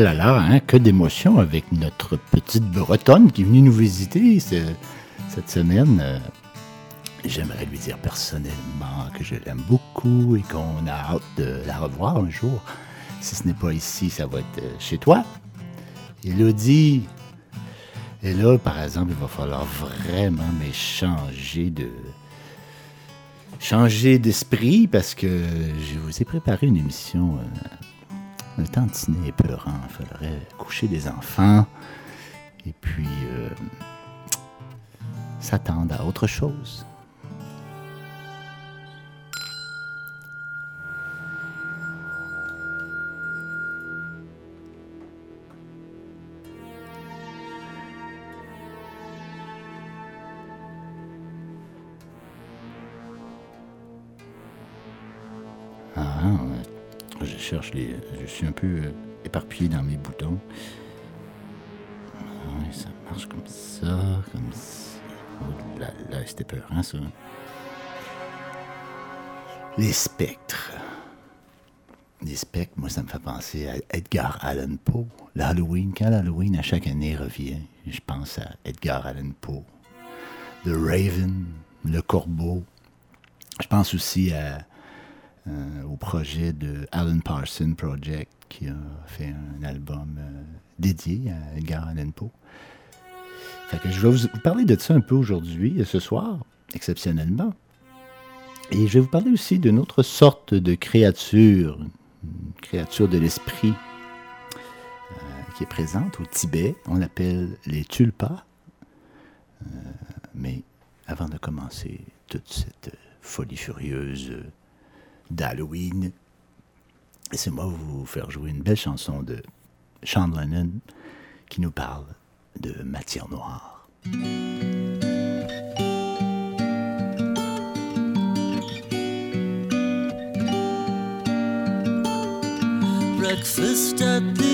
Là là, hein, que d'émotion avec notre petite Bretonne qui est venue nous visiter cette semaine. Euh, j'aimerais lui dire personnellement que je l'aime beaucoup et qu'on a hâte de la revoir un jour. Si ce n'est pas ici, ça va être euh, chez toi. Elodie. Et là, par exemple, il va falloir vraiment changer de changer d'esprit parce que je vous ai préparé une émission le tantinet est peurant. Il faudrait coucher des enfants et puis euh, s'attendre à autre chose. Je suis un peu euh, éparpillé dans mes boutons. ça marche comme ça, comme ça. Oh là là, c'était peur, hein, ça. Les spectres. Les spectres, moi, ça me fait penser à Edgar Allan Poe. L'Halloween, quand l'Halloween à chaque année revient, je pense à Edgar Allan Poe. The Raven, Le Corbeau. Je pense aussi à euh, au projet de Alan Parsons Project, qui a fait un album euh, dédié à Edgar Allan Poe. je vais vous parler de ça un peu aujourd'hui, ce soir, exceptionnellement. Et je vais vous parler aussi d'une autre sorte de créature, une créature de l'esprit euh, qui est présente au Tibet. On l'appelle les tulpas. mais avant de commencer toute cette folie furieuse d'Halloween. Laissez-moi vous faire jouer une belle chanson de Sean Lennon qui nous parle de matière noire. Breakfast at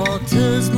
waters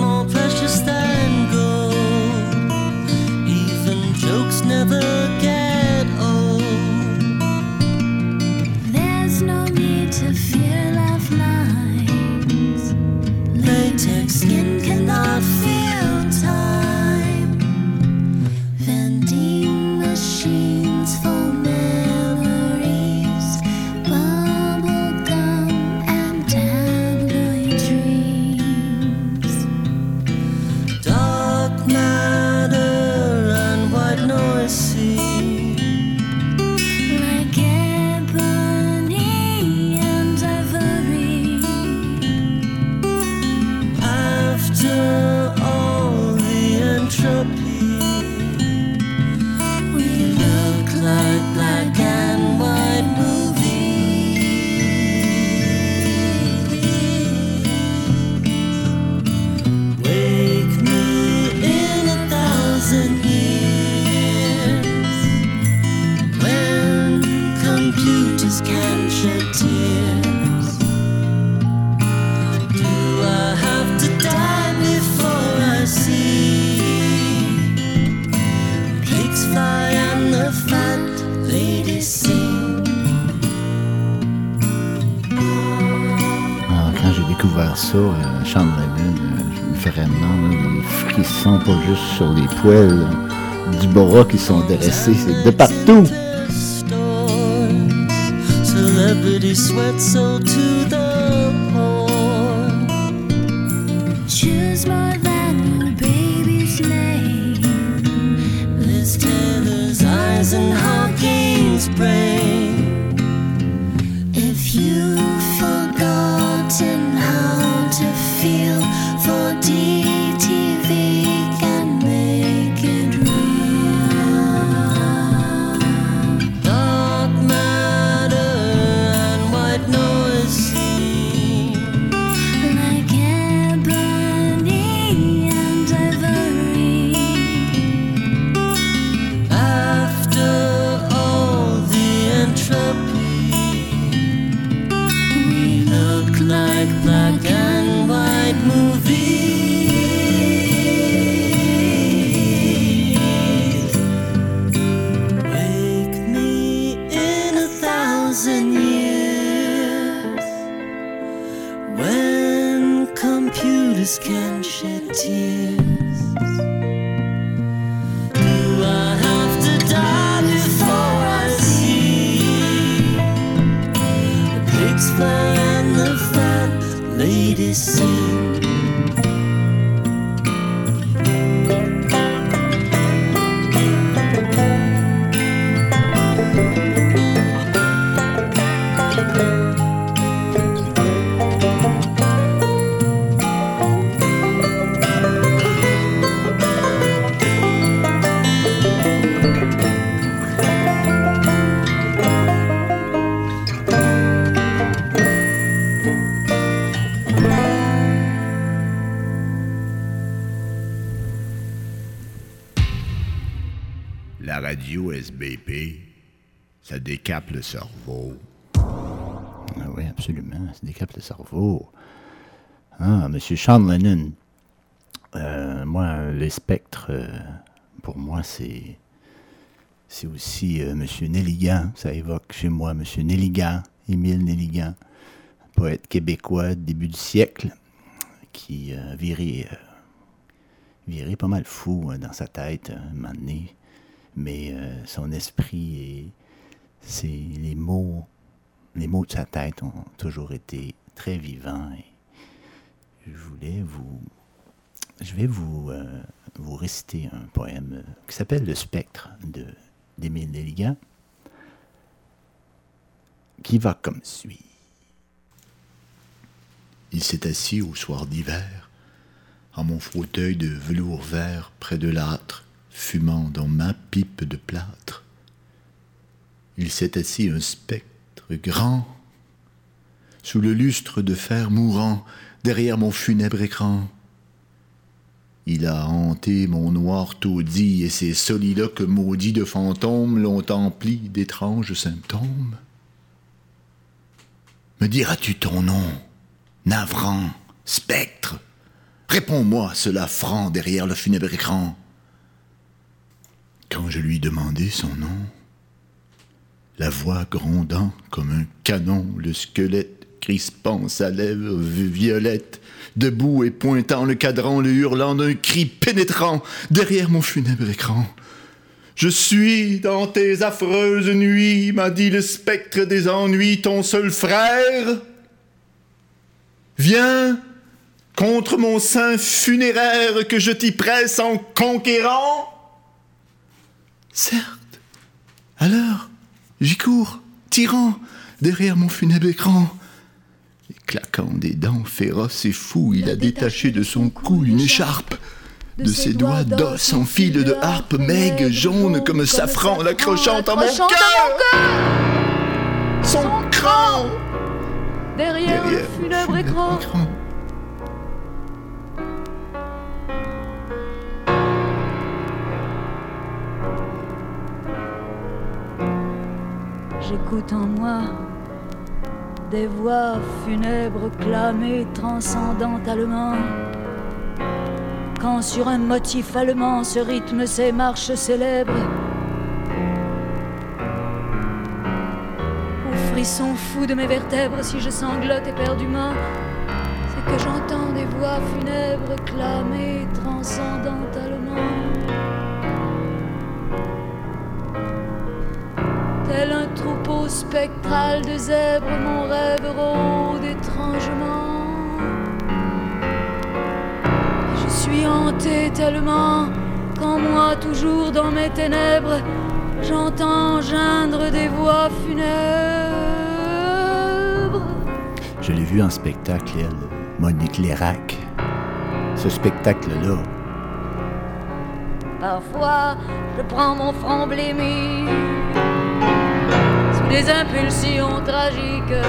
du bras qui sont dressés, c'est de partout. Décape le cerveau. Ah oui, absolument, ça décape le cerveau. Ah, Monsieur Sean Lennon. Euh, moi, les spectres, euh, pour moi, c'est. Aussi euh, Monsieur Nelligan. Ça évoque chez moi Monsieur Nelligan, Émile Nelligan, poète québécois début du siècle, qui euh, viré pas mal fou hein, dans sa tête un moment donné mais son esprit et les mots de sa tête ont toujours été très vivants je voulais vous je vais vous euh, vous réciter un poème qui s'appelle Le spectre de d'Émile qui va comme suit. Il s'est assis au soir d'hiver en mon fauteuil de velours vert près de l'âtre fumant dans ma pipe de plâtre. Il s'est assis un spectre grand, sous le lustre de fer mourant, derrière mon funèbre écran. Il a hanté mon noir taudis, et ces soliloques maudits de fantômes l'ont empli d'étranges symptômes. Me diras-tu ton nom, navrant, spectre? Réponds-moi cela franc derrière le funèbre écran. Quand je lui demandai son nom, la voix grondant comme un canon, le squelette crispant sa lèvre violette, debout et pointant le cadran, le hurlant d'un cri pénétrant derrière mon funèbre écran. Je suis dans tes affreuses nuits, m'a dit le spectre des ennuis, ton seul frère. Viens contre mon sein funéraire que je t'y presse en conquérant. Certes. Alors, j'y cours, tirant derrière mon funèbre écran. Et claquant des dents féroces et fous, il a détaché de son cou une écharpe. De ses doigts d'os en fil de harpe maigre, jaune comme safran, l'accrochant à mon cœur. Son cran Derrière, derrière funèbre écran. j'écoute en moi des voix funèbres clamées transcendamment Quand sur un motif allemand se rythment ces marches célèbres, ou frisson fou de mes vertèbres si je sanglote éperdument, c'est que j'entends des voix funèbres clamées transcendamment Tel un troupeau spectral de zèbres, mon rêve rôde étrangement. Je suis hanté tellement qu'en moi, toujours dans mes ténèbres, j'entends geindre des voix funèbres. Je l'ai vu en spectacle, elle, Monique Lérac. Ce spectacle-là, Parfois, je prends mon front blémi des impulsions tragiques.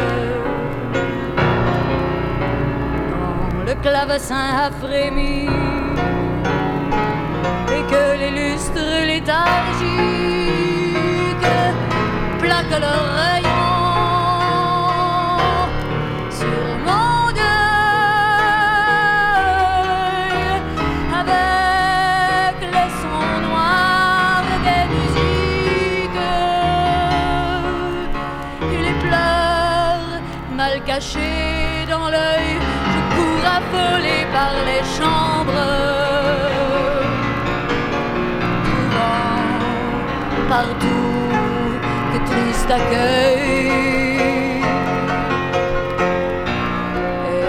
Quand le clavecin a frémi et que les lustres léthargiques plaquent leurs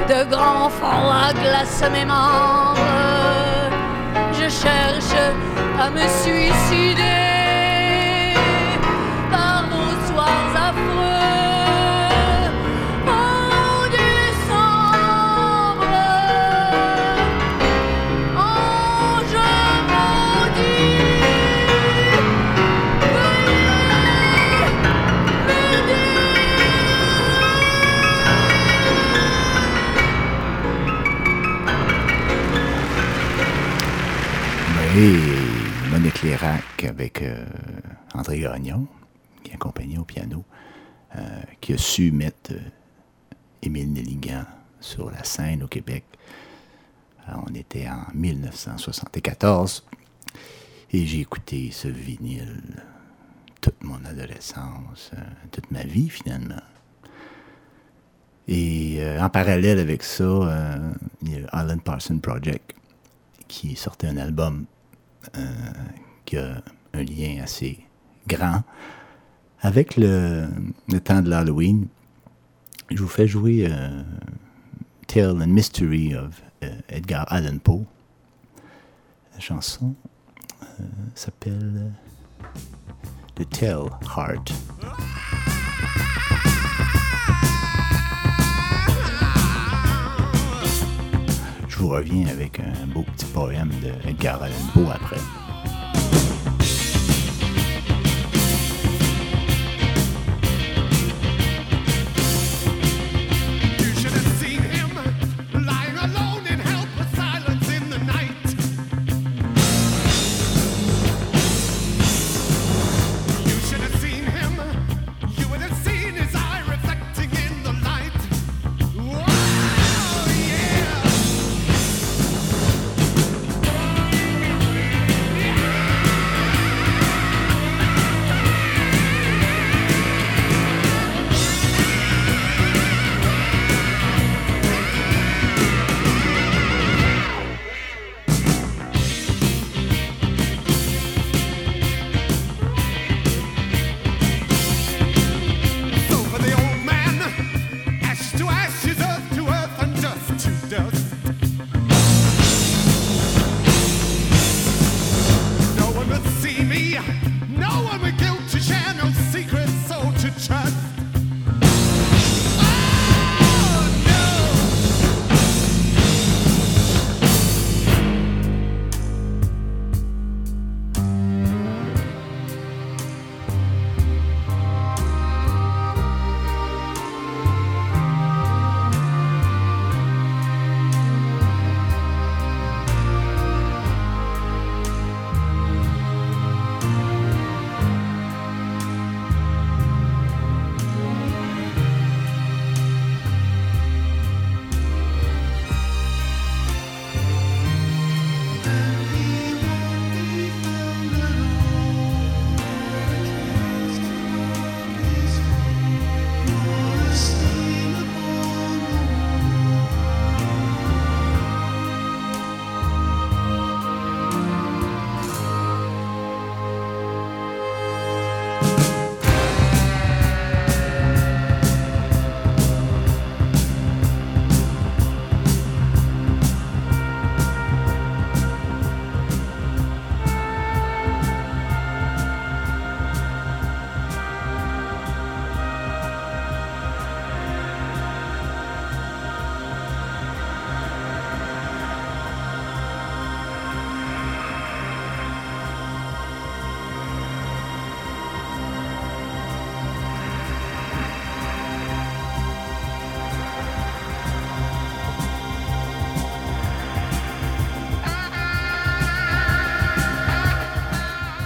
de grands froids glacent mes membres. Je cherche à me suicider Et Monique Lérac avec euh, André Gagnon, qui accompagnait au piano, euh, qui a su mettre euh, Émile Nelligan sur la scène au Québec. On était en 1974 et j'ai écouté ce vinyle toute mon adolescence, toute ma vie finalement. Et en parallèle avec ça, il y a Alan Parsons Project qui sortait un album qui a un lien assez grand avec le, temps de l'Halloween. Je vous fais jouer euh, Tale and Mystery of euh, Edgar Allan Poe. La chanson euh, s'appelle The Tell Heart. Je vous reviens avec un beau petit poème de Edgar Allan Poe après.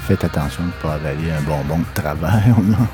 Faites attention de ne pas avaler un bonbon de travers?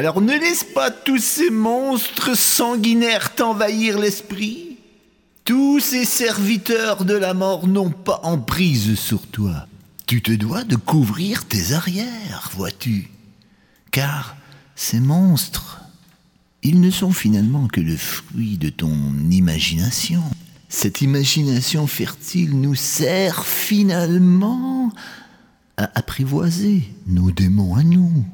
Alors ne laisse pas tous ces monstres sanguinaires t'envahir l'esprit. Tous ces serviteurs de la mort n'ont pas emprise sur toi. Tu te dois de couvrir tes arrières, vois-tu. Car ces monstres, ils ne sont finalement que le fruit de ton imagination. Cette imagination fertile nous sert finalement à apprivoiser nos démons à nous.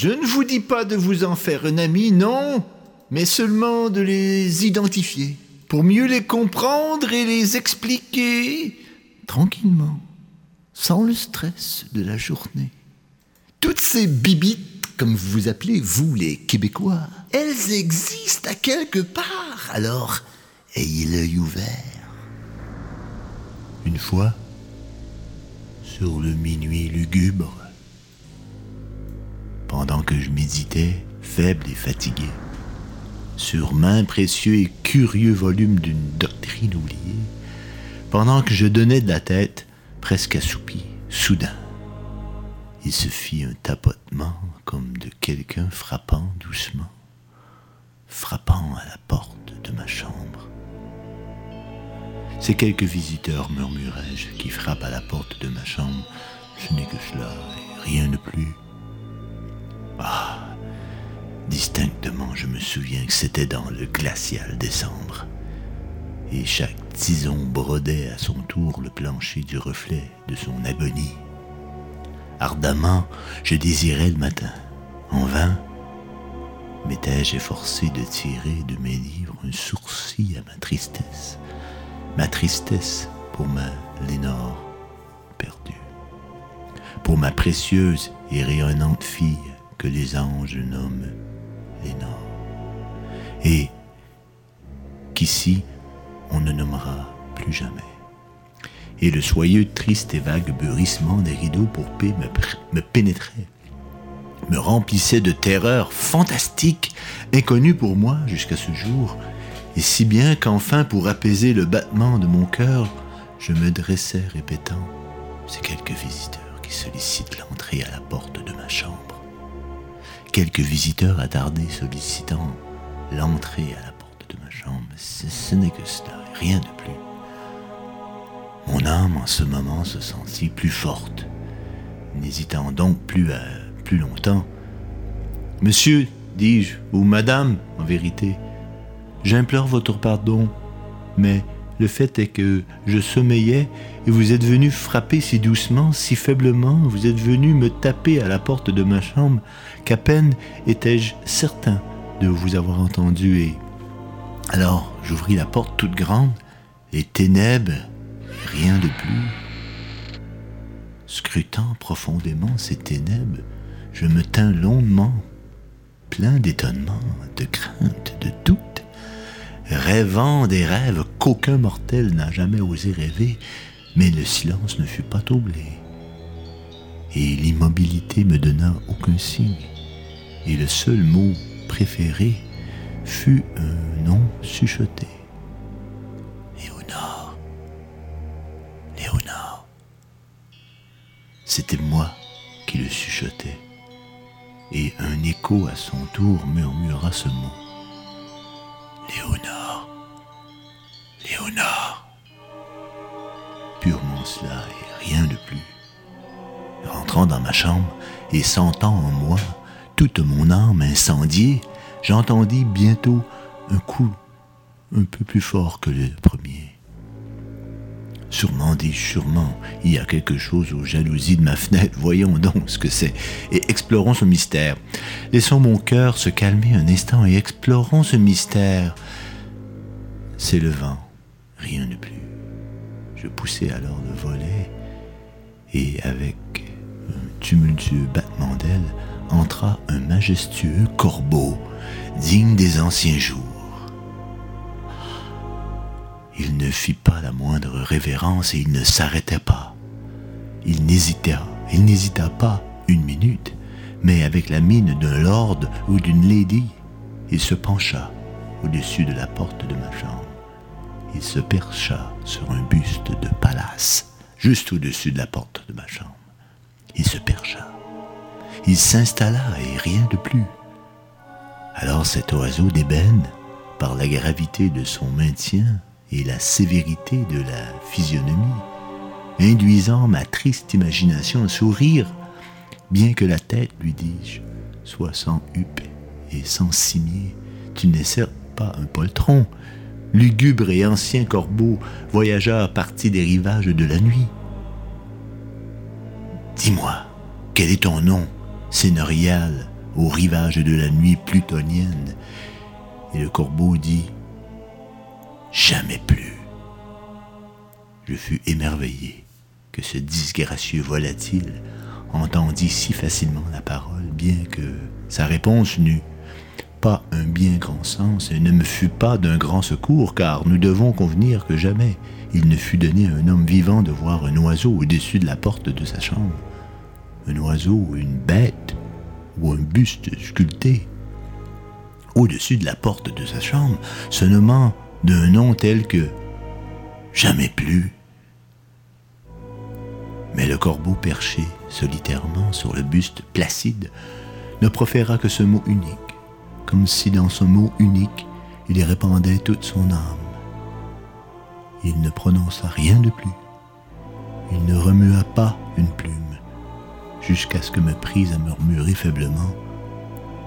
Je ne vous dis pas de vous en faire un ami, non, mais seulement de les identifier, pour mieux les comprendre et les expliquer tranquillement, sans le stress de la journée. Toutes ces bibites, comme vous vous appelez, vous les Québécois, elles existent à quelque part, alors ayez l'œil ouvert. Une fois, sur le minuit lugubre, pendant que je méditais, faible et fatigué, sur main précieux et curieux volume d'une doctrine oubliée, pendant que je donnais de la tête, presque assoupi, soudain, il se fit un tapotement comme de quelqu'un frappant doucement, frappant à la porte de ma chambre. C'est quelques visiteurs, murmurai-je, qui frappent à la porte de ma chambre. Ce n'est que cela, et rien de plus. Ah, distinctement, je me souviens que c'était dans le glacial décembre. Et chaque tison brodait à son tour le plancher du reflet de son agonie. Ardemment, je désirais le matin. En vain, m'étais-je efforcé de tirer de mes livres un sourcil à ma tristesse. Ma tristesse pour ma Lénore perdue. Pour ma précieuse et rayonnante fille que les anges nomment Lénore. Et qu'ici on ne nommera plus jamais. Et le soyeux, triste et vague beurrissement des rideaux pour paix me pénétrait, me remplissait de terreur fantastique, inconnue pour moi jusqu'à ce jour, et si bien qu'enfin, pour apaiser le battement de mon cœur, je me dressais répétant C'est quelques visiteurs qui sollicitent l'entrée à la porte de ma chambre. Quelques visiteurs attardés sollicitant l'entrée à la porte de ma chambre. Ce, n'est que cela, rien de plus. Mon âme en ce moment se sentit plus forte, n'hésitant donc plus à plus longtemps. Monsieur, dis-je, ou madame, en vérité, j'implore votre pardon, mais le fait est que je sommeillais et vous êtes venu frapper si doucement, si faiblement, vous êtes venu me taper à la porte de ma chambre, qu'à peine étais-je certain de vous avoir entendu et... Alors j'ouvris la porte toute grande, les ténèbres, et rien de plus. Scrutant profondément ces ténèbres, je me tins longuement, plein d'étonnement, de crainte, de doute, rêvant des rêves qu'aucun mortel n'a jamais osé rêver, mais le silence ne fut pas troublé. Et l'immobilité me donna aucun signe, et le seul mot préféré fut un nom chuchoté. Léonard. Léonard. C'était moi qui le chuchotais, et un écho à son tour murmura ce mot. Léonard. Léonard. Purement cela et rien de plus. Rentrant dans ma chambre et sentant en moi toute mon âme incendiée, j'entendis bientôt un coup un peu plus fort que le premier. Sûrement, dis sûrement, il y a quelque chose aux jalousies de ma fenêtre, voyons donc ce que c'est, et explorons ce mystère. Laissons mon cœur se calmer un instant et explorons ce mystère. C'est le vent, rien de plus. Je poussai alors le volet, et avec un tumultueux battement d'ailes, entra un majestueux corbeau, digne des anciens jours. Il ne fit pas la moindre révérence et il ne s'arrêtait pas. Il n'hésita, il n'hésita pas une minute, mais avec la mine d'un lord ou d'une lady, il se pencha au-dessus de la porte de ma chambre. Il se percha sur un buste de Pallas, juste au-dessus de la porte de ma chambre. Il se percha. Il s'installa et rien de plus. Alors cet oiseau d'ébène, par la gravité de son maintien et la sévérité de la physionomie, induisant ma triste imagination à sourire, bien que la tête, lui dis-je, soit sans huppe et sans cimier, tu n'es certes pas un poltron, lugubre et ancien corbeau, voyageur parti des rivages de la nuit. Dis-moi, quel est ton nom, sénorial, aux rivages de la nuit plutonienne? Et le corbeau dit Jamais plus. Je fus émerveillé que ce disgracieux volatile entendit si facilement la parole, bien que sa réponse n'eût pas un bien grand sens et ne me fut pas d'un grand secours, car nous devons convenir que jamais il ne fut donné à un homme vivant de voir un oiseau au-dessus de la porte de sa chambre. Un oiseau une bête ou un buste sculpté au-dessus de la porte de sa chambre, se nommant d'un nom tel que jamais plus. Mais le corbeau perché solitairement sur le buste placide ne proféra que ce mot unique, comme si dans ce mot unique il y répandait toute son âme. Il ne prononça rien de plus. Il ne remua pas une plume, jusqu'à ce que me prise à murmurer faiblement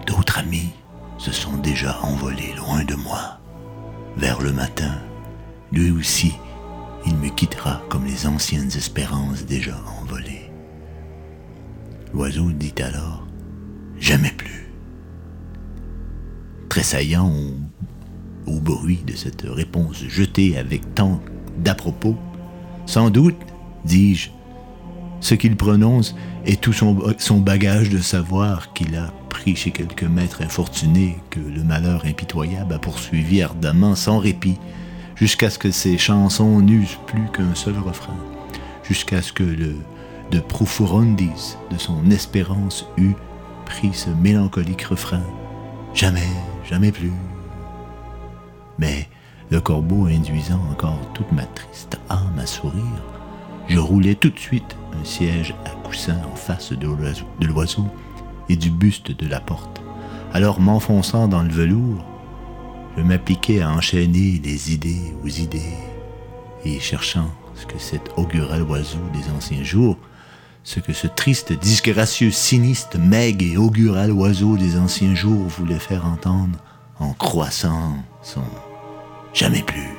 D'autres amis se sont déjà envolés loin de moi. Vers le matin, lui aussi, il me quittera comme les anciennes espérances déjà envolées. L'oiseau dit alors Jamais plus. Tressaillant au, bruit de cette réponse jetée avec tant d'à-propos, sans doute, dis-je, ce qu'il prononce est tout son, son bagage de savoir qu'il a pris chez quelques maîtres infortunés que le malheur impitoyable a poursuivi ardemment sans répit, jusqu'à ce que ses chansons n'eussent plus qu'un seul refrain, jusqu'à ce que le de profurundis de son espérance eût pris ce mélancolique refrain. Jamais, jamais plus. Mais le corbeau induisant encore toute ma triste âme à sourire, je roulai tout de suite un siège à coussin en face de l'oiseau- et du buste de la porte. Alors m'enfonçant dans le velours, je m'appliquai à enchaîner les idées aux idées et cherchant ce que cet augural oiseau des anciens jours, ce que ce triste, disgracieux, sinistre, maigre et augural oiseau des anciens jours voulait faire entendre en croissant son jamais plus.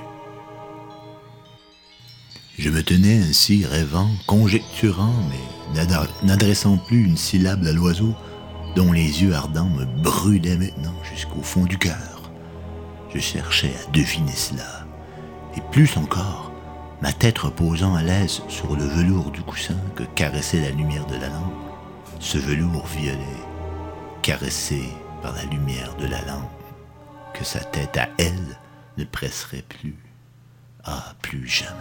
Je me tenais ainsi rêvant, conjecturant, mais n'adressant plus une syllabe à l'oiseau, dont les yeux ardents me brûlaient maintenant jusqu'au fond du cœur. Je cherchais à deviner cela, et plus encore, ma tête reposant à l'aise sur le velours du coussin que caressait la lumière de la lampe, ce velours violet, caressé par la lumière de la lampe que sa tête à elle ne presserait plus. Ah, plus jamais.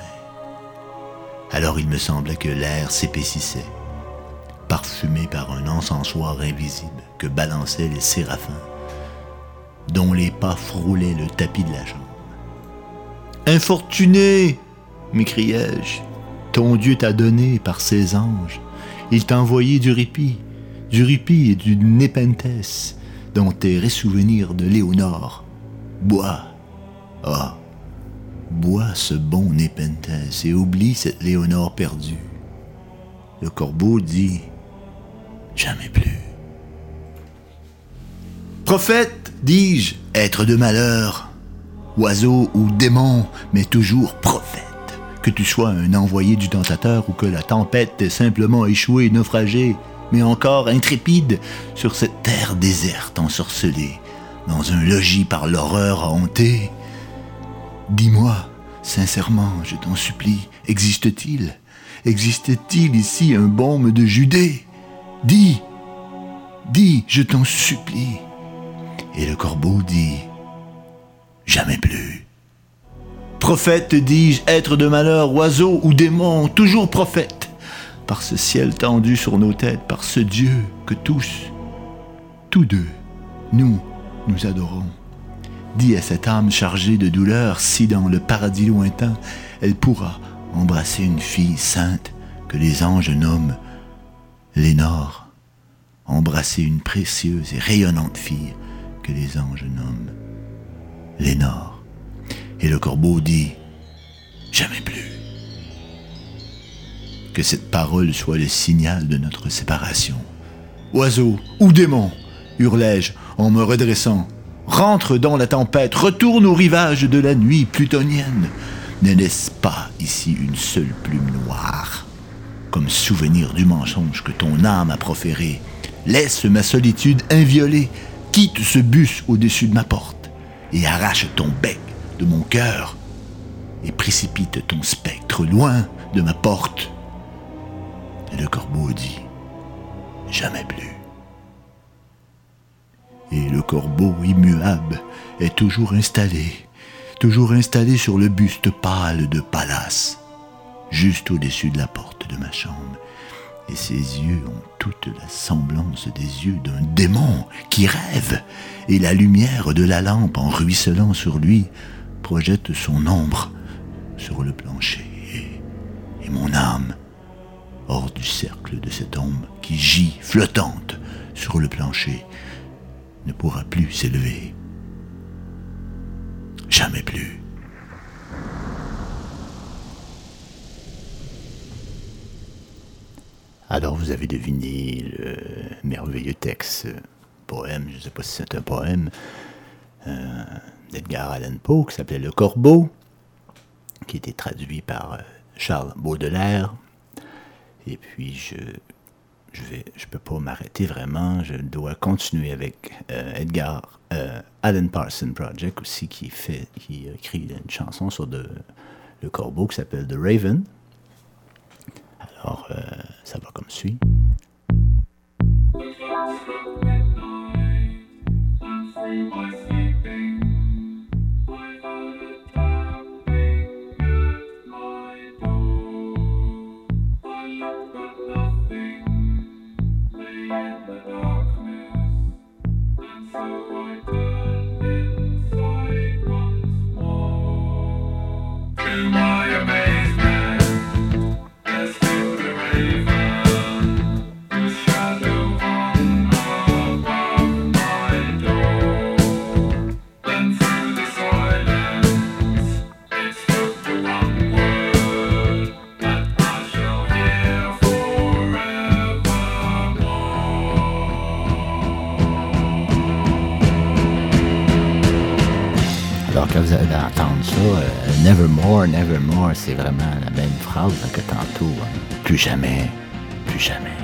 Alors il me semblait que l'air s'épaississait, parfumé par un encensoir invisible que balançaient les séraphins, dont les pas frôlaient le tapis de la chambre. Infortuné m'écriai-je, ton Dieu t'a donné par ses anges. Il t'a envoyé du répit, du répit et du népenthes, dont tes ressouvenirs de Léonore. Bois, ah, bois ce bon népenthes et oublie cette Léonore perdue. Le corbeau dit Jamais plus. Prophète, dis-je, être de malheur, oiseau ou démon, mais toujours prophète. Que tu sois un envoyé du tentateur ou que la tempête t'ait simplement échoué, naufragé, mais encore intrépide sur cette terre déserte ensorcelée, dans un logis par l'horreur hantée. Dis-moi, sincèrement, je t'en supplie, existe-t-il? Existe-t-il ici un baume de Judée? Dis, dis, je t'en supplie. Et le corbeau dit, jamais plus. Prophète, dis-je, être de malheur, oiseau ou démon, toujours prophète, par ce ciel tendu sur nos têtes, par ce Dieu que tous, tous deux, nous, nous adorons. Dis à cette âme chargée de douleur si dans le paradis lointain, elle pourra embrasser une fille sainte que les anges nomment Lénore, embrasser une précieuse et rayonnante fille que les anges nomment Lénore. Et le corbeau dit Jamais plus. Que cette parole soit le signal de notre séparation. Oiseau ou démon, hurlai-je en me redressant, rentre dans la tempête, retourne au rivage de la nuit plutonienne. Ne laisse pas ici une seule plume noire, comme souvenir du mensonge que ton âme a proféré. Laisse ma solitude inviolée, quitte ce bus au-dessus de ma porte, et arrache ton bec mon cœur, et précipite ton spectre loin de ma porte. Le corbeau dit, jamais plus. Et le corbeau immuable est toujours installé, toujours installé sur le buste pâle de Pallas, juste au-dessus de la porte de ma chambre. Et ses yeux ont toute la semblance des yeux d'un démon qui rêve, et la lumière de la lampe en ruisselant sur lui projette son ombre sur le plancher. Et, mon âme, hors du cercle de cette ombre qui gît flottante sur le plancher, ne pourra plus s'élever. Jamais plus. Alors vous avez deviné le merveilleux texte, poème, je ne sais pas si c'est un poème, euh, d'Edgar Allan Poe qui s'appelait Le Corbeau, qui était traduit par euh, Charles Baudelaire. Et puis je je je peux pas m'arrêter vraiment, je dois continuer avec euh, Edgar euh, Allan Parson Project aussi qui fait qui écrit une chanson sur le corbeau qui s'appelle The Raven. Alors ça va comme suit. Euh, Nevermore, Nevermore, c'est vraiment la même phrase que tantôt. hein. Plus jamais, plus jamais.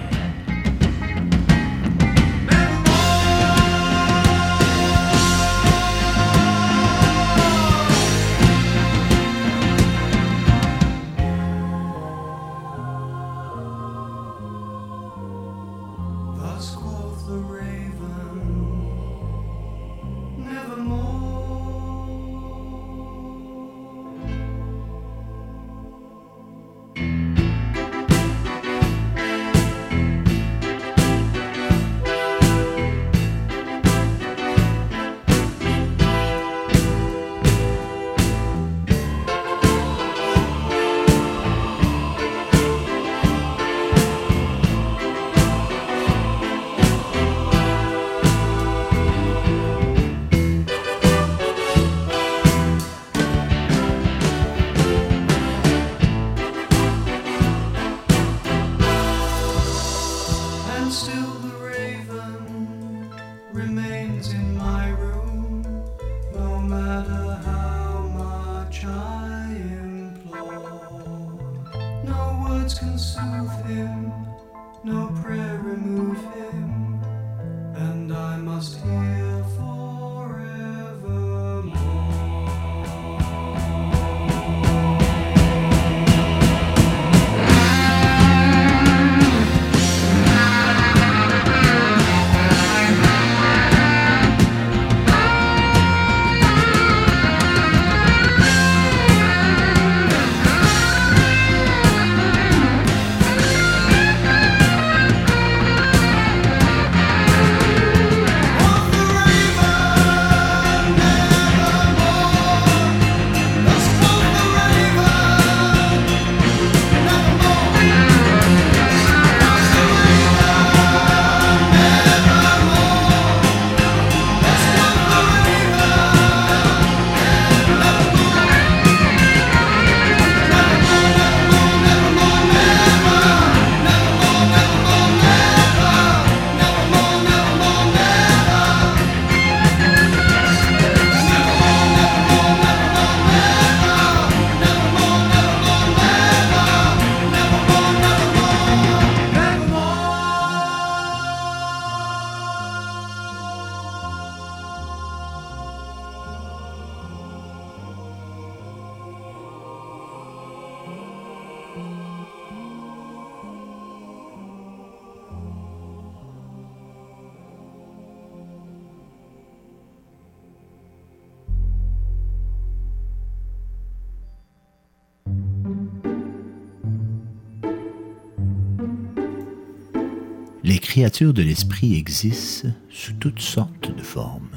Créatures de l'esprit existent sous toutes sortes de formes.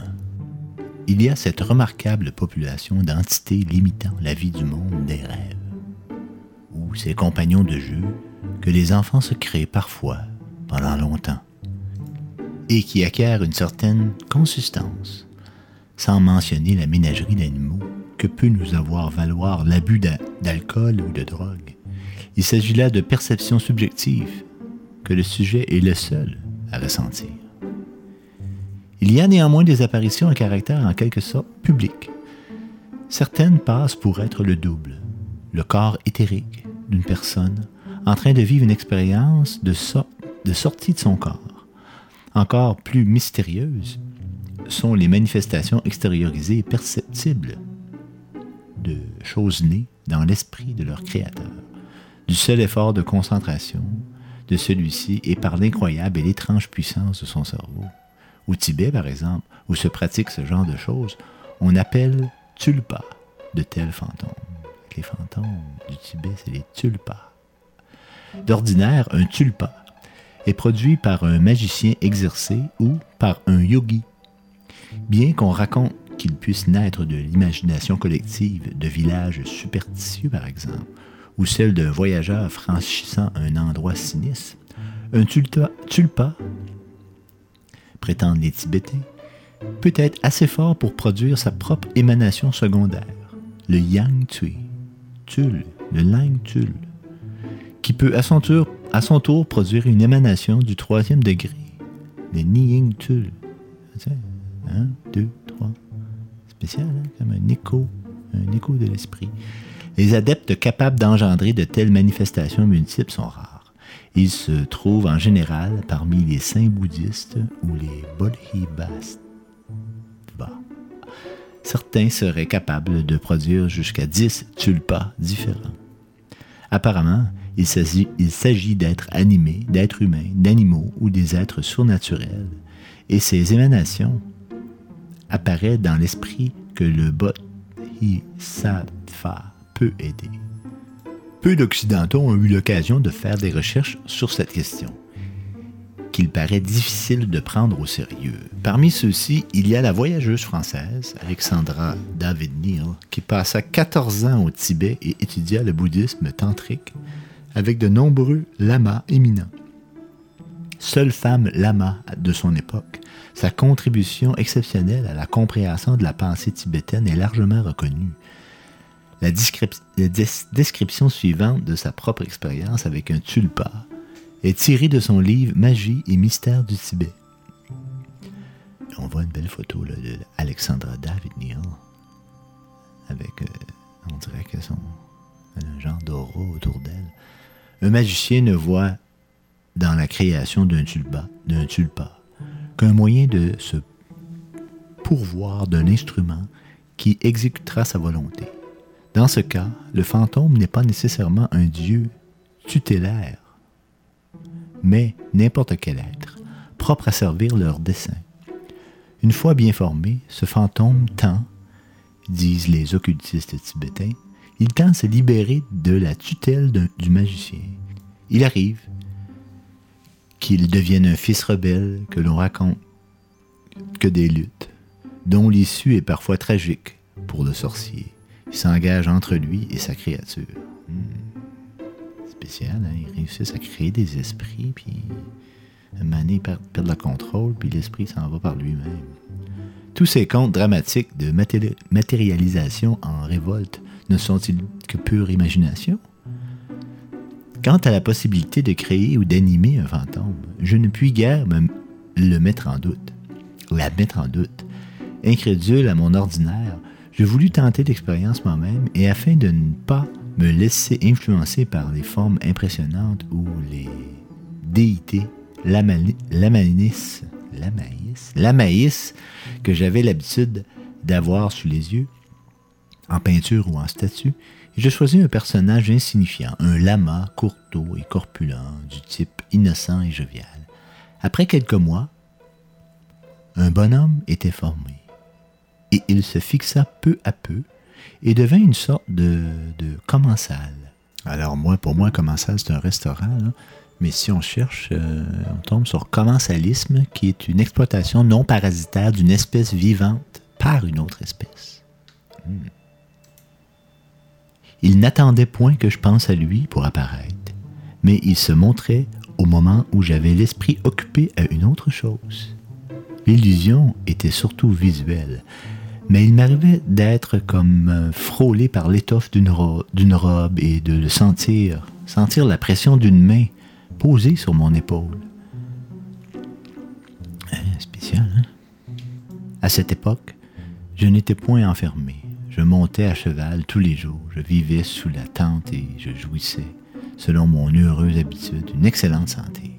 Il y a cette remarquable population d'entités limitant la vie du monde des rêves, ou ces compagnons de jeu que les enfants se créent parfois pendant longtemps, et qui acquièrent une certaine consistance, sans mentionner la ménagerie d'animaux que peut nous avoir valoir l'abus d'a- d'alcool ou de drogue. Il s'agit là de perceptions subjectives le sujet est le seul à ressentir. Il y a néanmoins des apparitions à caractère en quelque sorte public. Certaines passent pour être le double, le corps éthérique d'une personne en train de vivre une expérience de sortie de son corps. Encore plus mystérieuses sont les manifestations extériorisées et perceptibles de choses nées dans l'esprit de leur créateur, du seul effort de concentration de celui-ci et par l'incroyable et l'étrange puissance de son cerveau. Au Tibet, par exemple, où se pratique ce genre de choses, on appelle tulpa de tels fantômes. Les fantômes du Tibet, c'est les tulpas. D'ordinaire, un tulpa est produit par un magicien exercé ou par un yogi. Bien qu'on raconte qu'il puisse naître de l'imagination collective de villages superstitieux, par exemple, ou celle d'un voyageur franchissant un endroit sinistre, un tulpa, prétendent les Tibétains, peut être assez fort pour produire sa propre émanation secondaire, le Yang Tui, Tul, le Lang Tul, qui peut à son tour, produire une émanation du troisième degré, le Nying Tul. Un, deux, trois. Spécial, hein, comme un écho, un écho de l'esprit. Les adeptes capables d'engendrer de telles manifestations multiples sont rares. Ils se trouvent en général parmi les saints bouddhistes ou les bodhisattvas. Certains seraient capables de produire jusqu'à 10 tulpas différents. Apparemment, il s'agit il s'agit d'êtres animés, d'êtres humains, d'animaux ou des êtres surnaturels, et ces émanations apparaissent dans l'esprit que le bodhisattva aider. Peu d'Occidentaux ont eu l'occasion de faire des recherches sur cette question, qu'il paraît difficile de prendre au sérieux. Parmi ceux-ci, il y a la voyageuse française, Alexandra David Neal, qui passa 14 ans au Tibet et étudia le bouddhisme tantrique avec de nombreux lamas éminents. Seule femme lama de son époque, sa contribution exceptionnelle à la compréhension de la pensée tibétaine est largement reconnue. La, descrip- la des- description suivante de sa propre expérience avec un tulpa est tirée de son livre Magie et mystère du Tibet. On voit une belle photo là, de Alexandra David Neal avec, euh, on dirait que un genre d'aura autour d'elle. Un magicien ne voit dans la création d'un tulpa, d'un tulpa qu'un moyen de se pourvoir d'un instrument qui exécutera sa volonté. Dans ce cas, le fantôme n'est pas nécessairement un dieu tutélaire, mais n'importe quel être, propre à servir leur dessein. Une fois bien formé, ce fantôme tend, disent les occultistes tibétains, il tend à se libérer de la tutelle du magicien. Il arrive qu'il devienne un fils rebelle que l'on raconte que des luttes, dont l'issue est parfois tragique pour le sorcier. Il s'engage entre lui et sa créature. Hmm. Spécial, hein? Ils réussissent à créer des esprits, puis ils perdent, perdent le contrôle, puis l'esprit s'en va par lui-même. Tous ces contes dramatiques de matéri- matérialisation en révolte ne sont-ils que pure imagination? Quant à la possibilité de créer ou d'animer un fantôme, je ne puis guère me le mettre en doute. La mettre en doute. Incrédule à mon ordinaire, je voulus tenter l'expérience moi-même et afin de ne pas me laisser influencer par les formes impressionnantes ou les déités lamali- lamaïs, lamaïs, que j'avais l'habitude d'avoir sous les yeux, en peinture ou en statue, je choisis un personnage insignifiant, un lama courteau et corpulent, du type innocent et jovial. Après quelques mois, un bonhomme était formé, et il se fixa peu à peu et devint une sorte de, commensal. Alors moi, pour moi, commensal, c'est un restaurant, Mais si on cherche, euh, on tombe sur commensalisme, qui est une exploitation non parasitaire d'une espèce vivante par une autre espèce. Hmm. Il n'attendait point que je pense à lui pour apparaître, mais il se montrait au moment où j'avais l'esprit occupé à une autre chose. L'illusion était surtout visuelle, mais il m'arrivait d'être comme euh, frôlé par l'étoffe d'une ro- d'une robe et de le sentir, sentir la pression d'une main posée sur mon épaule. Hein, spécial, hein? À cette époque, je n'étais point enfermé. Je montais à cheval tous les jours. Je vivais sous la tente et je jouissais, selon mon heureuse habitude, une excellente santé.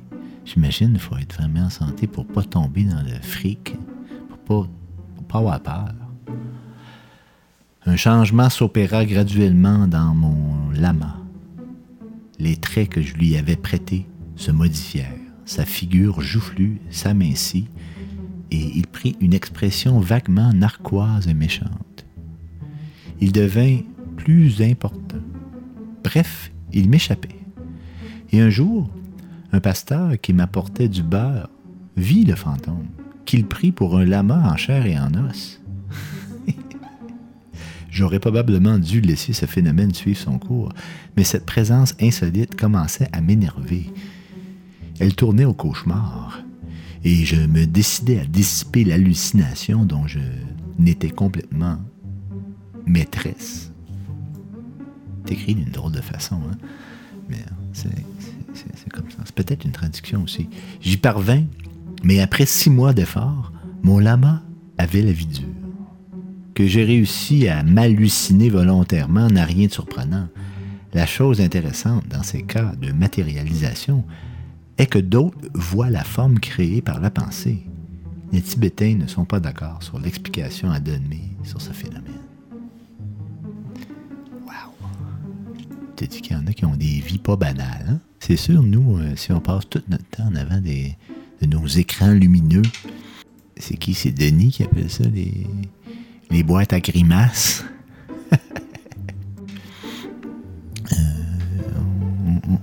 J'imagine qu'il faut être vraiment en santé pour pas tomber dans le fric, pour pas, pour pas avoir peur. Un changement s'opéra graduellement dans mon lama. Les traits que je lui avais prêtés se modifièrent. Sa figure joufflue s'amincit et il prit une expression vaguement narquoise et méchante. Il devint plus important. Bref, il m'échappait. Et un jour, un pasteur qui m'apportait du beurre vit le fantôme, qu'il prit pour un lama en chair et en os. J'aurais probablement dû laisser ce phénomène suivre son cours, mais cette présence insolite commençait à m'énerver. Elle tournait au cauchemar, et je me décidais à dissiper l'hallucination dont je n'étais complètement maîtresse. C'est écrit d'une drôle de façon, hein? mais c'est comme ça. C'est peut-être une traduction aussi. J'y parvins, mais après six mois d'efforts, mon lama avait la vie dure. Que j'ai réussi à m'halluciner volontairement n'a rien de surprenant. La chose intéressante dans ces cas de matérialisation est que d'autres voient la forme créée par la pensée. Les Tibétains ne sont pas d'accord sur l'explication à donner sur ce phénomène. Wow! Dis qu'il y en a qui ont des vies pas banales. hein? C'est sûr, nous, euh, si on passe tout notre temps en avant des, de nos écrans lumineux, c'est qui? C'est Denis qui appelle ça les, les boîtes à grimaces. Euh,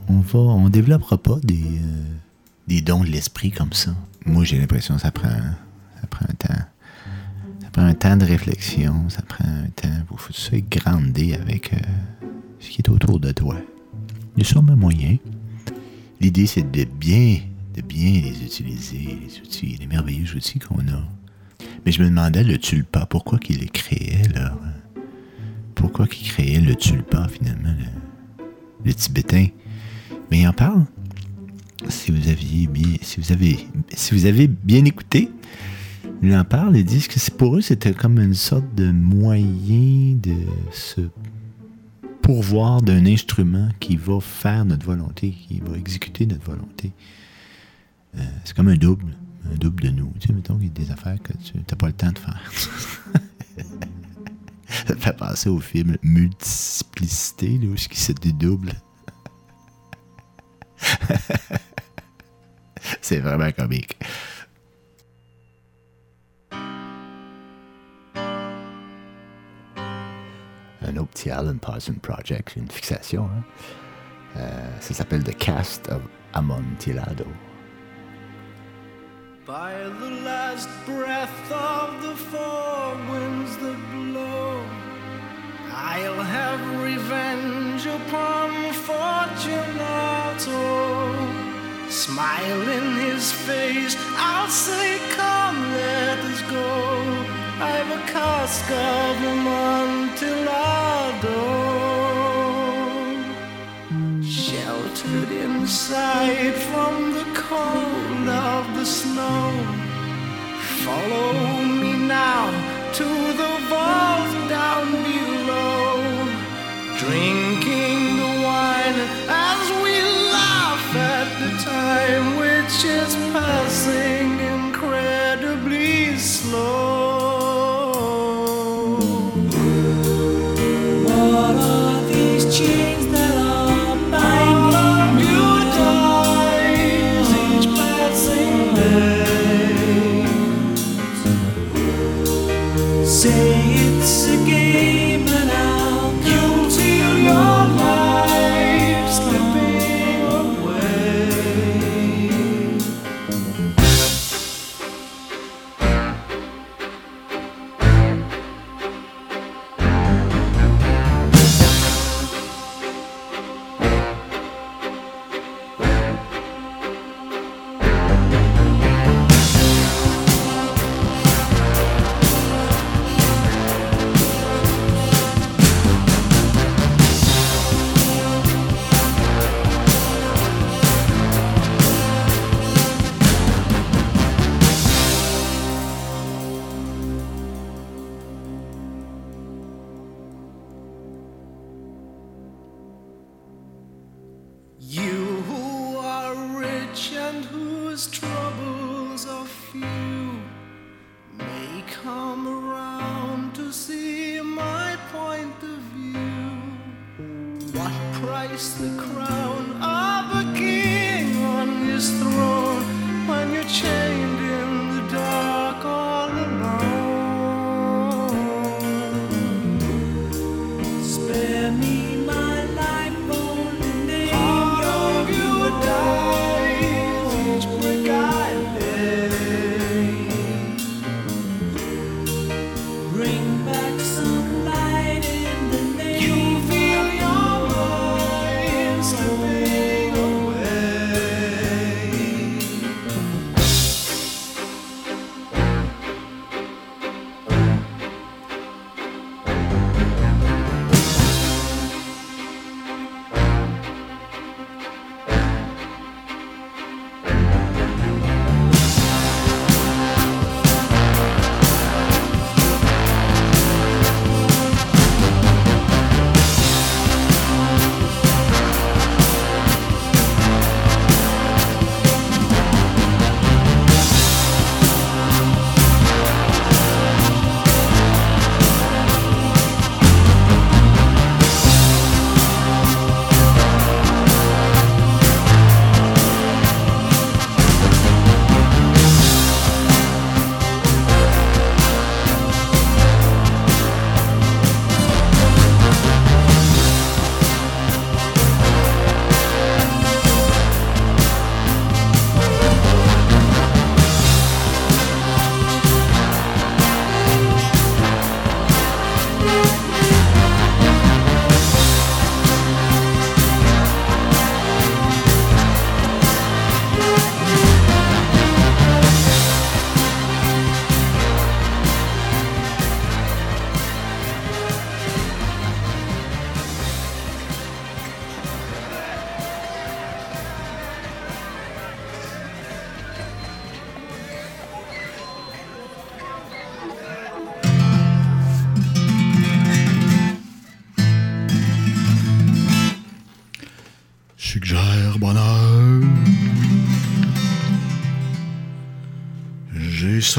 on, on- va, on développera pas des, euh, des dons de l'esprit comme ça. Moi, j'ai l'impression que ça prend, un temps. Ça prend un temps de réflexion, ça prend un temps que tu sois grandé avec euh, ce qui est autour de toi. Il y a sûrement moyen. L'idée, c'est de bien, de bien les utiliser, les outils, les merveilleux outils qu'on a. Mais je me demandais, le tulpa, pourquoi qu'il les créait, là? Pourquoi qu'il créait le tulpa, finalement, le, tibétain? Mais il en parle. Si vous aviez bien, si vous avez, si vous avez bien écouté, il en parle et dit que pour eux, c'était comme une sorte de moyen de se pourvoir d'un instrument qui va faire notre volonté, qui va exécuter notre volonté. Euh, c'est comme un double, un double de nous. Tu sais, mettons qu'il y a des affaires que tu n'as pas le temps de faire. Ça fait penser au film Multiplicité, là, où se dédouble. c'est vraiment comique. un autre petit Alan Parsons Project, une fixation. hein. Euh, ça s'appelle The Cast of Amontillado. By the last breath of the four winds that blow, I'll have revenge upon Fortunato. Smile in his face, I'll say, Come, let us go. I've a cask of Amontillado inside from the cold of the snow. Follow me now to the vault down below, drinking the wine as we laugh at the time which is passing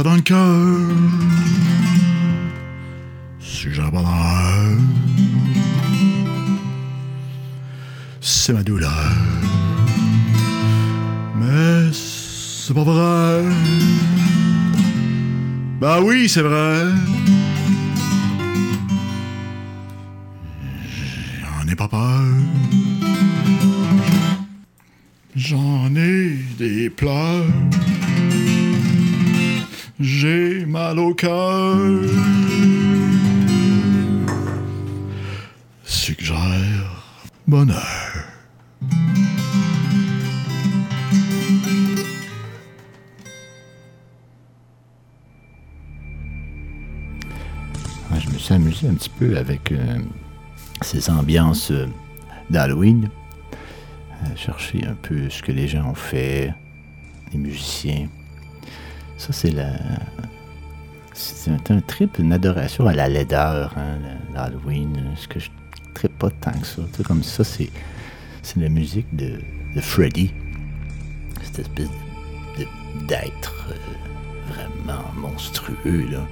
dans le cœur. Suggère bonheur. C'est ma douleur. Mais c'est pas vrai. Bah oui, c'est vrai. J'en ai pas peur. J'en ai des pleurs. J'ai mal au cœur. Suggère bonheur. Je me suis amusé un petit peu avec euh, ces ambiances euh, d'Halloween. Euh, chercher un peu ce que les gens ont fait, les musiciens. Ça, c'est la. C'est un, trip, une adoration à la laideur, hein, l'Halloween. Ce que je tripe pas tant que ça. Comme ça, c'est. La musique de, Freddy. Cette espèce d'être euh, vraiment monstrueux, là.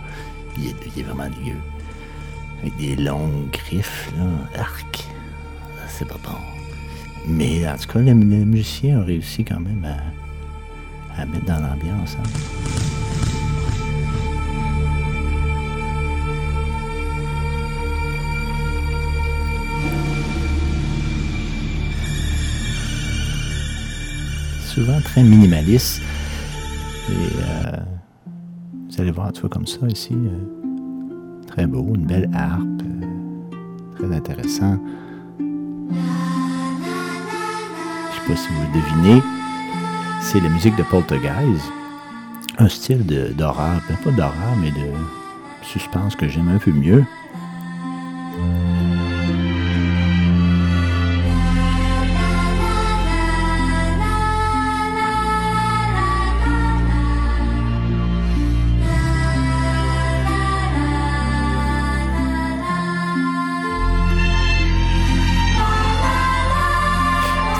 Il est, vraiment dégueu. Avec des longues griffes, là. Arc. C'est pas bon. Mais en tout cas, les musiciens ont réussi quand même à, à mettre dans l'ambiance. hein. Souvent très minimaliste. Et euh, vous allez voir, tu vois, comme ça ici. euh, très beau, une belle harpe. euh, très intéressant. Je sais pas si vous le devinez, c'est la musique de Poltergeist. Un style d'horreur, pas d'horreur, mais de suspense que j'aime un peu mieux.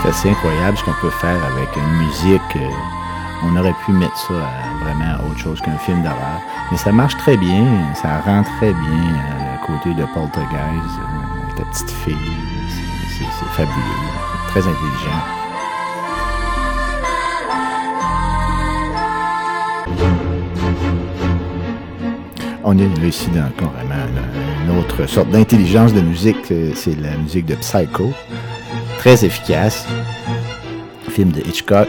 Assez incroyable ce qu'on peut faire avec une musique. euh, on aurait pu mettre ça à vraiment autre chose qu'un film d'horreur. Mais ça marche très bien, ça rend très bien euh, le côté de Poltergeist, euh, avec la petite fille. C'est- fabuleux. Très intelligent. On est ici dans carrément une- autre sorte d'intelligence de musique. C'est la musique de Psycho. Très efficace. Film de Hitchcock.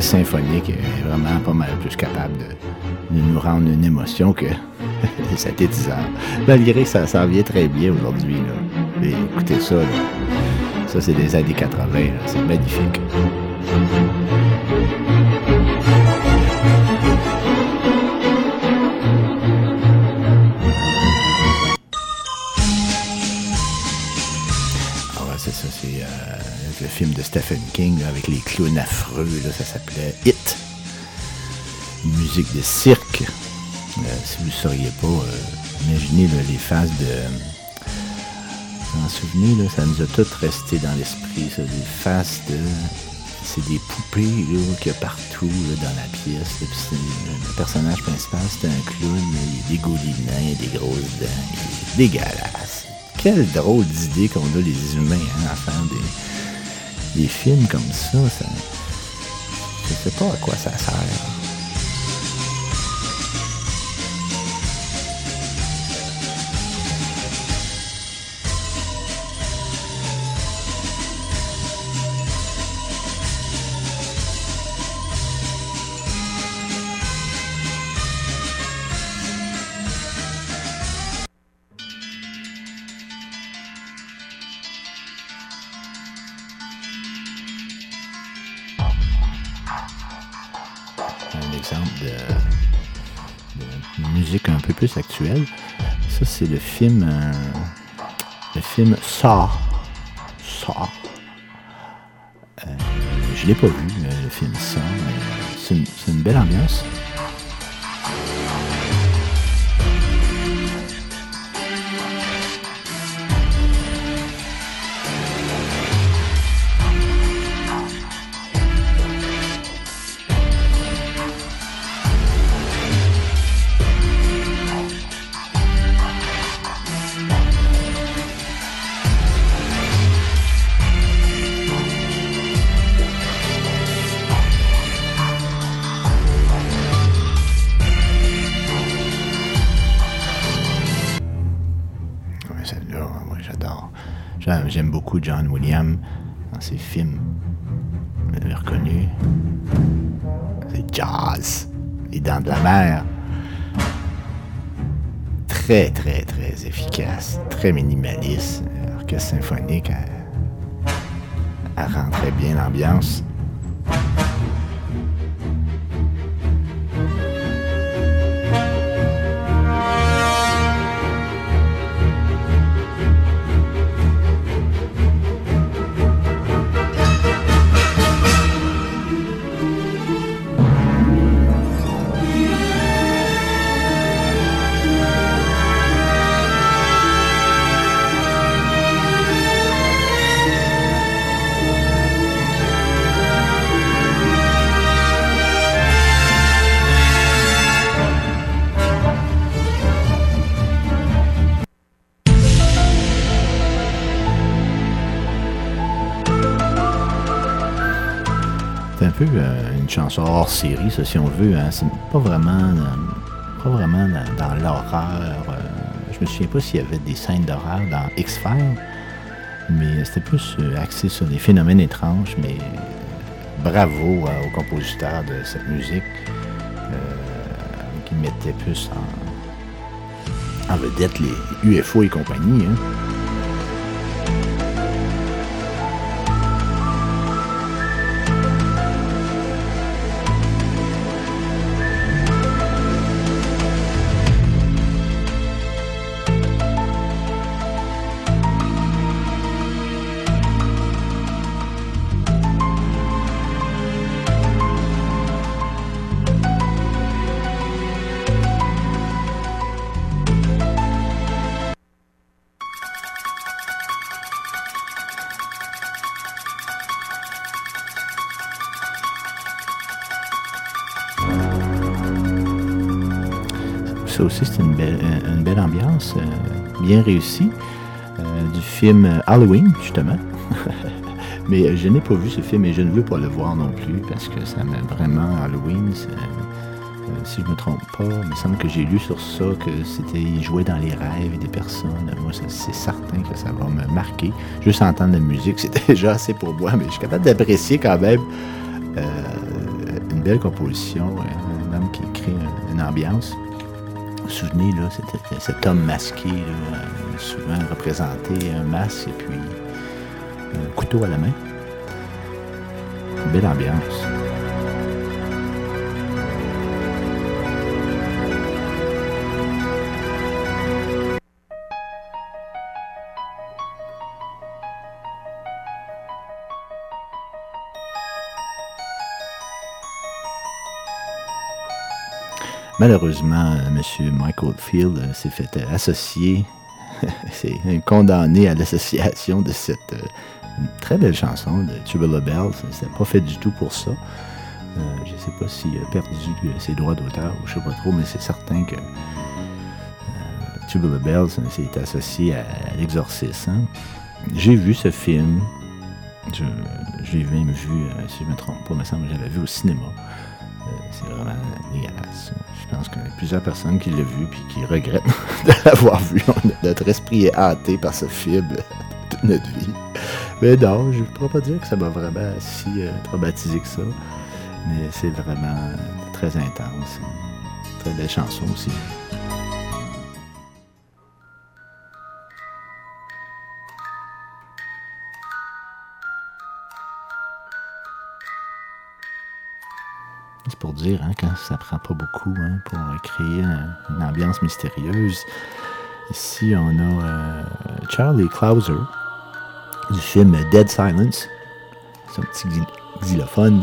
Symphonique est vraiment pas mal plus capable de, nous rendre une émotion que les synthétiseurs. Malgré que ça s'en vient très bien aujourd'hui. écoutez ça, ça c'est des années 80, là. c'est magnifique. King avec les clowns affreux, là, ça s'appelait Hit. Une musique de cirque. Euh, si vous ne sauriez pas, euh, imaginez les faces de. Vous vous en souvenez, ça nous a toutes resté dans l'esprit, ça, des faces de. C'est des poupées qu'il y a partout dans la pièce. le, personnage principal, c'est un clown, il des goulinets, des grosses dents, il est dégueulasse. Quelle drôle d'idée qu'on a les humains hein, faire des, des films comme ça. ça je sais pas à quoi ça sert. Peu plus actuelle. Ça, c'est le film. euh, le film Saw. Saw. Euh, je l'ai pas vu, le, le film Saw, euh, c'est une, une belle ambiance. Efficace. Très minimaliste. Chanson hors série, ça, si on veut. Hein. C'est pas vraiment, euh, pas vraiment dans, l'horreur. euh. je me souviens pas s'il y avait des scènes d'horreur dans X-Files, mais c'était plus euh, axé sur des phénomènes étranges. Mais bravo euh, au compositeur de cette musique qui mettait plus en, en vedette les UFO et compagnie. hein. Bien réussie, euh, du film Halloween, justement. Mais euh, je n'ai pas vu ce film et je ne veux pas le voir non plus parce que ça m'a vraiment Halloween. euh, si je me trompe pas, il me semble que j'ai lu sur ça que c'était il jouait dans les rêves des personnes. Moi, c'est certain que ça va me marquer. Juste entendre la musique, c'est déjà assez pour moi, mais je suis capable d'apprécier quand même une belle composition, un homme qui crée un- une ambiance. Vous souvenez, là, cet homme masqué, souvent représenté un masque et puis un couteau à la main. Belle ambiance. Malheureusement, euh, M. Michael Field euh, s'est fait euh, associer, c'est condamné à l'association de cette très belle chanson de Tubular Bells. C'était pas fait du tout pour ça. Je sais pas s'il a perdu ses droits d'auteur ou je sais pas trop, mais c'est certain que euh, Bells s'est associé à, à l'exorcisme. J'ai vu ce film. Je, l'ai même vu, si je me trompe pas, il me semble que j'avais vu au cinéma. C'est vraiment dégueulasse. Je pense qu'il y a plusieurs personnes qui l'ont vu puis qui regrettent de l'avoir vu. Notre esprit est hâté par ce film toute notre vie. Mais non, je ne pourrais pas dire que ça m'a vraiment si euh, traumatisé que ça. Mais c'est vraiment très intense. Très belle chanson aussi. Hein, quand ça prend pas beaucoup hein, pour euh, créer un- une ambiance mystérieuse. Ici, on a euh, Charlie Clouser du film Dead Silence. C'est un petit xy- xylophone.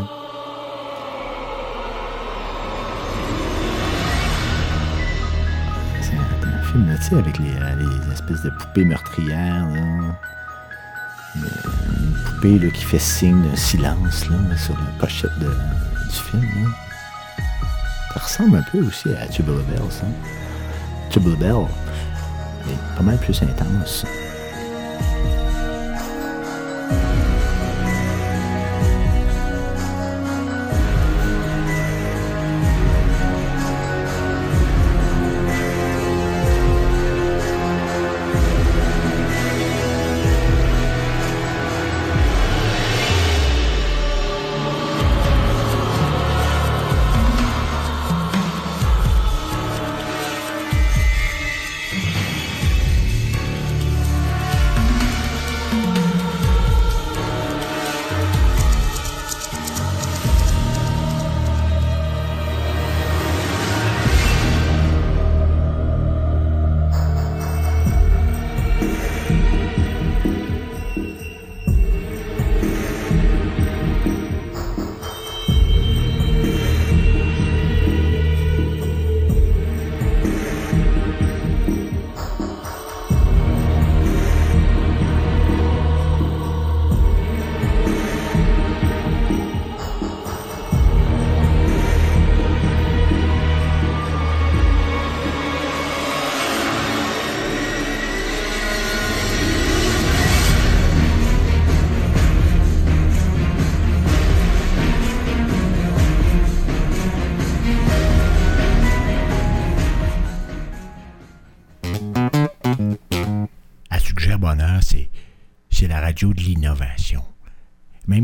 C'est un, film, tu sais, avec les, euh, les espèces de poupées meurtrières. Une, poupée là, qui fait signe d'un silence là, sur la pochette du film. là. Ça ressemble un peu aussi à Tubular Bells. Hein? Tubular Bell, mais pas mal plus intense.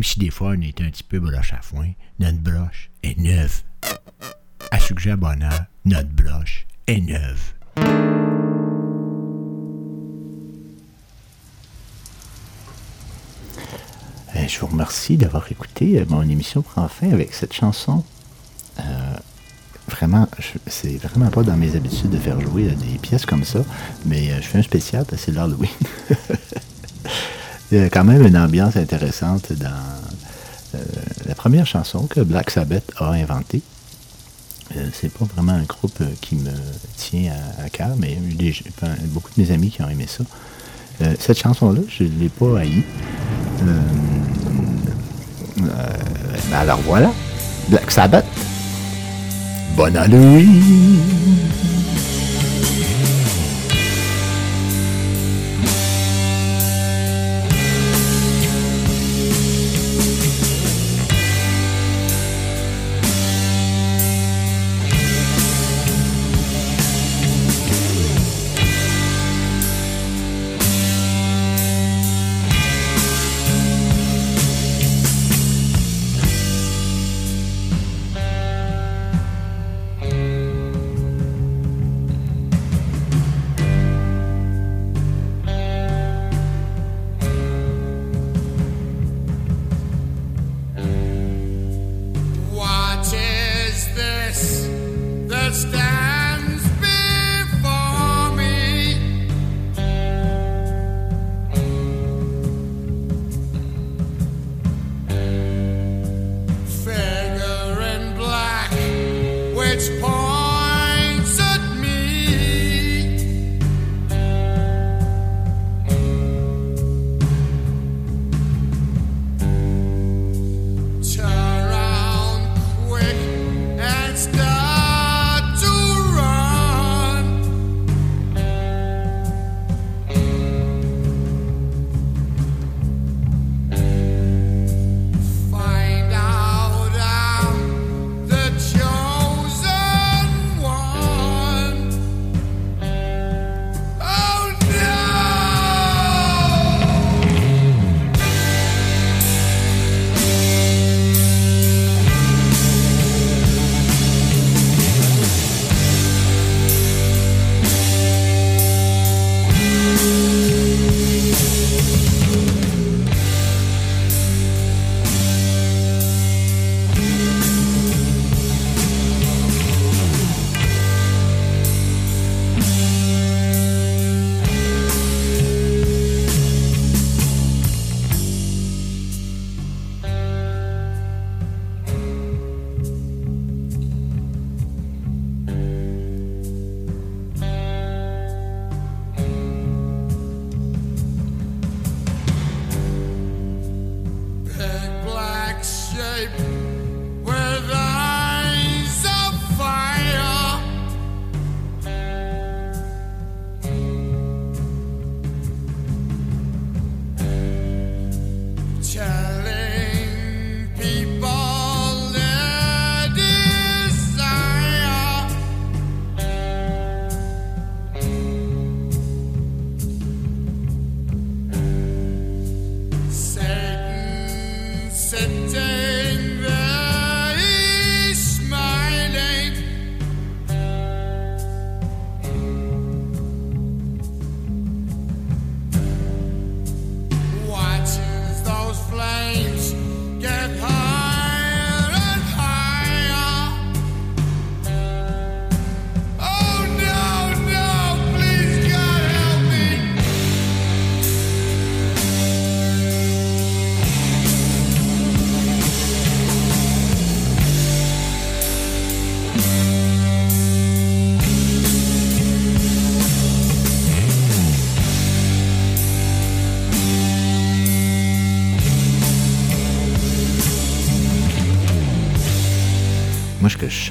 Si des fois on est un petit peu broche à foin, notre broche est neuve. À Suggère Bonheur, notre broche est neuve. Euh, je vous remercie d'avoir écouté. Euh, Mon émission prend fin avec cette chanson. Euh, vraiment, c'est vraiment pas dans mes habitudes de faire jouer des pièces comme ça, mais je fais un spécial parce que c'est l'Halloween. Il y a quand même une ambiance intéressante dans euh, la première chanson que Black Sabbath a inventée. Euh, c'est pas vraiment un groupe euh, qui me tient à, cœur, mais il y a beaucoup de mes amis qui ont aimé ça. Cette chanson-là, je ne l'ai pas euh, ben alors voilà, Black Sabbath. Bonne Halloween!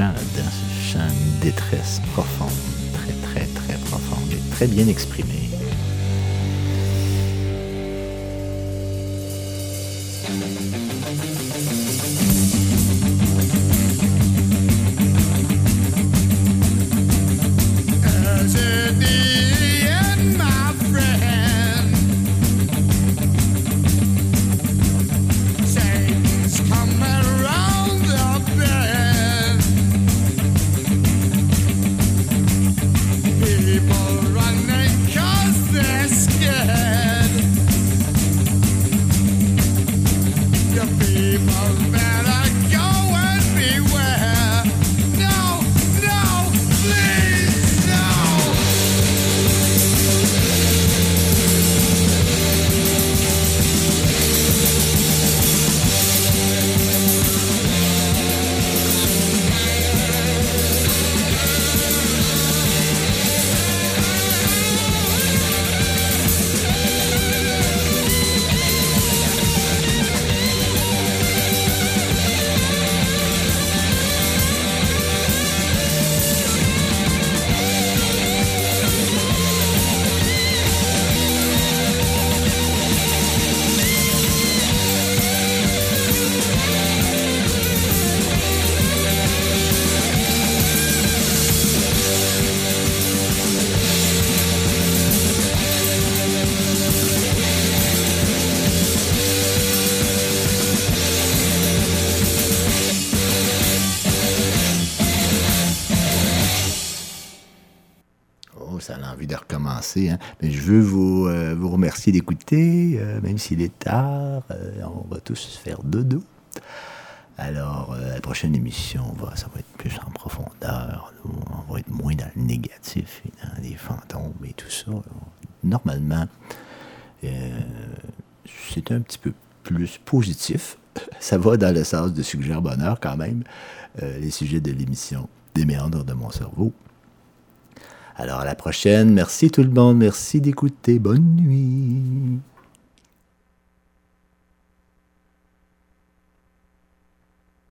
Sens là-dedans, une détresse profonde, très, très, très profonde et très bien exprimée. Même s'il est tard. euh, on va tous faire dodo. Alors, euh, la prochaine émission, ça va être plus en profondeur. On va être moins dans le négatif les fantômes et tout ça. Normalement, euh, c'est un petit peu plus positif. Ça va dans le sens de suggère bonheur quand même, les sujets de l'émission des de mon cerveau. Alors à la prochaine. Merci tout le monde. Merci d'écouter. Bonne nuit.